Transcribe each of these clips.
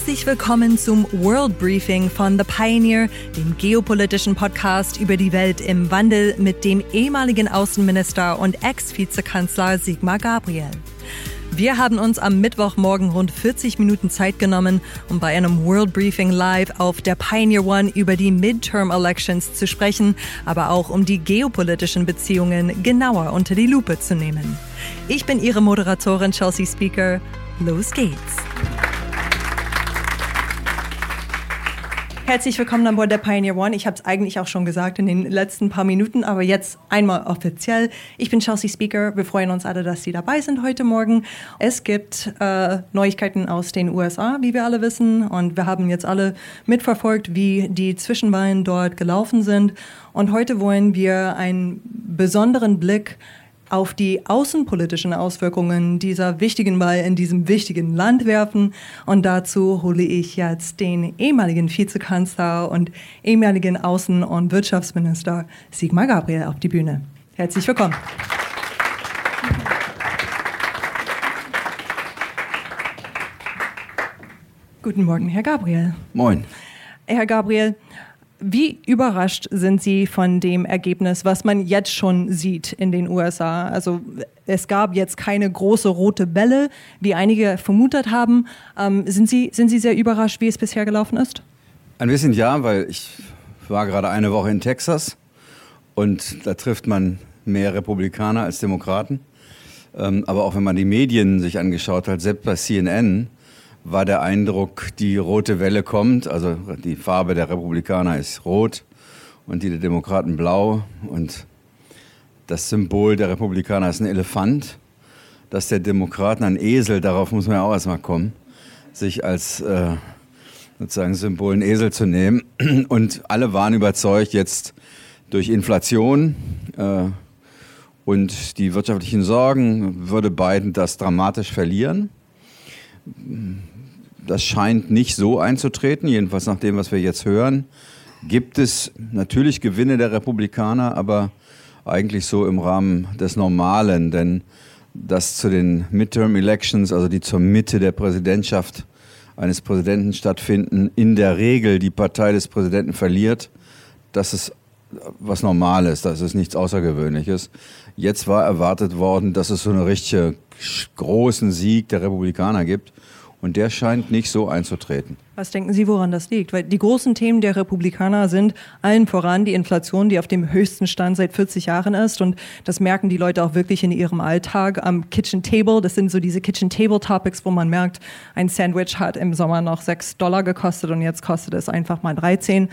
Herzlich willkommen zum World Briefing von The Pioneer, dem geopolitischen Podcast über die Welt im Wandel mit dem ehemaligen Außenminister und Ex-Vizekanzler Sigmar Gabriel. Wir haben uns am Mittwochmorgen rund 40 Minuten Zeit genommen, um bei einem World Briefing Live auf der Pioneer One über die Midterm Elections zu sprechen, aber auch um die geopolitischen Beziehungen genauer unter die Lupe zu nehmen. Ich bin Ihre Moderatorin Chelsea Speaker. Los geht's! Herzlich willkommen an Bord der Pioneer One. Ich habe es eigentlich auch schon gesagt in den letzten paar Minuten, aber jetzt einmal offiziell. Ich bin Chelsea Speaker. Wir freuen uns alle, dass Sie dabei sind heute Morgen. Es gibt äh, Neuigkeiten aus den USA, wie wir alle wissen. Und wir haben jetzt alle mitverfolgt, wie die Zwischenwahlen dort gelaufen sind. Und heute wollen wir einen besonderen Blick auf die außenpolitischen Auswirkungen dieser wichtigen Wahl in diesem wichtigen Land werfen. Und dazu hole ich jetzt den ehemaligen Vizekanzler und ehemaligen Außen- und Wirtschaftsminister Sigmar Gabriel auf die Bühne. Herzlich willkommen. Guten Morgen, Herr Gabriel. Moin. Herr Gabriel, wie überrascht sind Sie von dem Ergebnis, was man jetzt schon sieht in den USA? Also es gab jetzt keine große rote Welle, wie einige vermutet haben. Ähm, sind, Sie, sind Sie sehr überrascht, wie es bisher gelaufen ist? Ein bisschen ja, weil ich war gerade eine Woche in Texas und da trifft man mehr Republikaner als Demokraten. Ähm, aber auch wenn man die Medien sich angeschaut hat, selbst bei CNN, war der Eindruck, die rote Welle kommt. Also die Farbe der Republikaner ist rot und die der Demokraten blau. Und das Symbol der Republikaner ist ein Elefant. Das der Demokraten ein Esel, darauf muss man ja auch erstmal kommen, sich als äh, sozusagen Symbol ein Esel zu nehmen. Und alle waren überzeugt, jetzt durch Inflation äh, und die wirtschaftlichen Sorgen würde Biden das dramatisch verlieren. Das scheint nicht so einzutreten, jedenfalls nach dem, was wir jetzt hören. Gibt es natürlich Gewinne der Republikaner, aber eigentlich so im Rahmen des Normalen, denn dass zu den Midterm Elections, also die zur Mitte der Präsidentschaft eines Präsidenten stattfinden, in der Regel die Partei des Präsidenten verliert, das ist was Normales, das ist nichts Außergewöhnliches. Jetzt war erwartet worden, dass es so einen richtig großen Sieg der Republikaner gibt. Und der scheint nicht so einzutreten. Was denken Sie, woran das liegt? Weil die großen Themen der Republikaner sind allen voran die Inflation, die auf dem höchsten Stand seit 40 Jahren ist. Und das merken die Leute auch wirklich in ihrem Alltag am Kitchen Table. Das sind so diese Kitchen Table Topics, wo man merkt, ein Sandwich hat im Sommer noch 6 Dollar gekostet und jetzt kostet es einfach mal 13.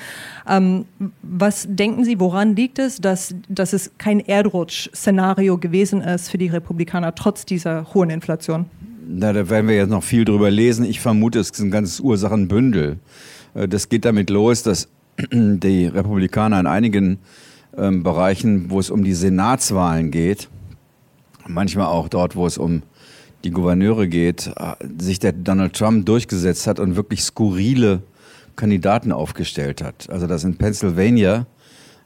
Ähm, was denken Sie, woran liegt es, dass, dass es kein Erdrutsch-Szenario gewesen ist für die Republikaner trotz dieser hohen Inflation? Na, da werden wir jetzt noch viel drüber lesen. Ich vermute, es ist ein ganzes Ursachenbündel. Äh, das geht damit los, dass die Republikaner in einigen ähm, Bereichen, wo es um die Senatswahlen geht, manchmal auch dort, wo es um die Gouverneure geht, äh, sich der Donald Trump durchgesetzt hat und wirklich skurrile Kandidaten aufgestellt hat. Also dass in Pennsylvania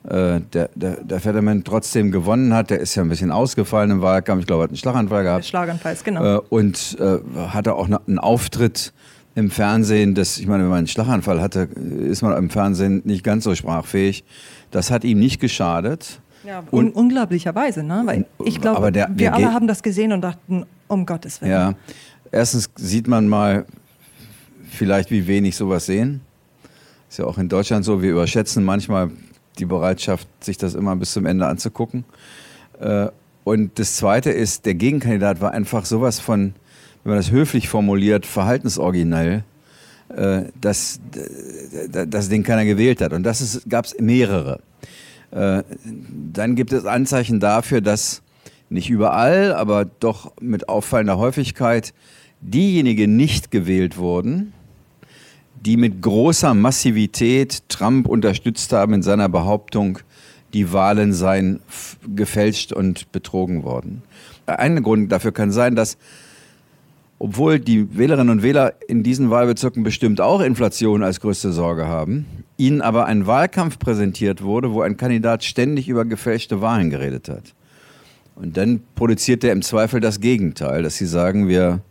der, der, der Fetterman trotzdem gewonnen hat. Der ist ja ein bisschen ausgefallen im Wahlkampf. Ich glaube, er hat einen Schlaganfall gehabt. Schlaganfall, genau. Äh, und äh, hatte auch einen Auftritt im Fernsehen. Das, ich meine, wenn man einen Schlaganfall hatte, ist man im Fernsehen nicht ganz so sprachfähig. Das hat ihm nicht geschadet. Ja, un unglaublicherweise, ne? Weil ich glaube, wir der alle haben das gesehen und dachten, um Gottes Willen. Ja, erstens sieht man mal vielleicht, wie wenig sowas sehen. Ist ja auch in Deutschland so, wir überschätzen manchmal die Bereitschaft, sich das immer bis zum Ende anzugucken. Äh, und das Zweite ist, der Gegenkandidat war einfach sowas von, wenn man das höflich formuliert, verhaltensoriginell, äh, dass, dass den keiner gewählt hat. Und das gab es mehrere. Äh, dann gibt es Anzeichen dafür, dass nicht überall, aber doch mit auffallender Häufigkeit diejenigen nicht gewählt wurden, die mit großer Massivität Trump unterstützt haben in seiner Behauptung, die Wahlen seien gefälscht und betrogen worden. Ein Grund dafür kann sein, dass obwohl die Wählerinnen und Wähler in diesen Wahlbezirken bestimmt auch Inflation als größte Sorge haben, ihnen aber ein Wahlkampf präsentiert wurde, wo ein Kandidat ständig über gefälschte Wahlen geredet hat. Und dann produziert er im Zweifel das Gegenteil, dass sie sagen, wir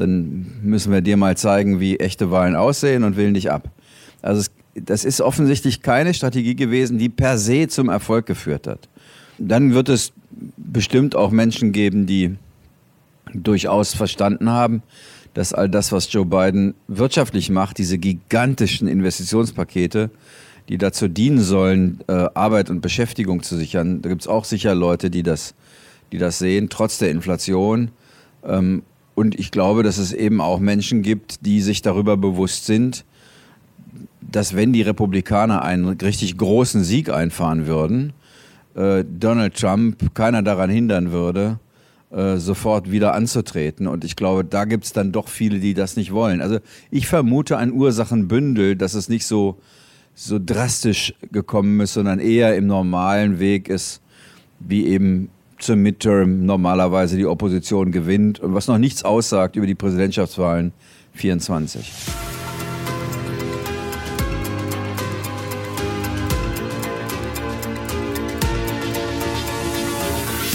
dann müssen wir dir mal zeigen, wie echte Wahlen aussehen und wählen dich ab. Also es, das ist offensichtlich keine Strategie gewesen, die per se zum Erfolg geführt hat. Dann wird es bestimmt auch Menschen geben, die durchaus verstanden haben, dass all das, was Joe Biden wirtschaftlich macht, diese gigantischen Investitionspakete, die dazu dienen sollen, äh, Arbeit und Beschäftigung zu sichern, da gibt es auch sicher Leute, die das, die das sehen, trotz der Inflation. Und ich glaube, dass es eben auch Menschen gibt, die sich darüber bewusst sind, dass wenn die Republikaner einen richtig großen Sieg einfahren würden, äh, Donald Trump keiner daran hindern würde, äh, sofort wieder anzutreten. Und ich glaube, da gibt es dann doch viele, die das nicht wollen. Also ich vermute ein Ursachenbündel, dass es nicht so, so drastisch gekommen ist, sondern eher im normalen Weg ist, wie eben zum Midterm normalerweise die Opposition gewinnt und was noch nichts aussagt über die Präsidentschaftswahlen 24.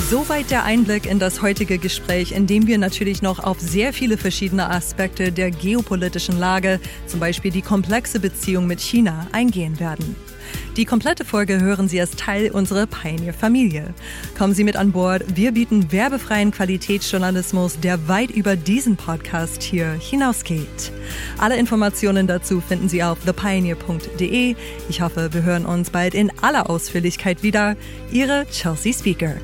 Soweit der Einblick in das heutige Gespräch, in dem wir natürlich noch auf sehr viele verschiedene Aspekte der geopolitischen Lage, zum Beispiel die komplexe Beziehung mit China, eingehen werden. Die komplette Folge hören Sie als Teil unserer Pioneer-Familie. Kommen Sie mit an Bord. Wir bieten werbefreien Qualitätsjournalismus, der weit über diesen Podcast hier hinausgeht. Alle Informationen dazu finden Sie auf thepioneer.de. Ich hoffe, wir hören uns bald in aller Ausführlichkeit wieder. Ihre Chelsea Speaker.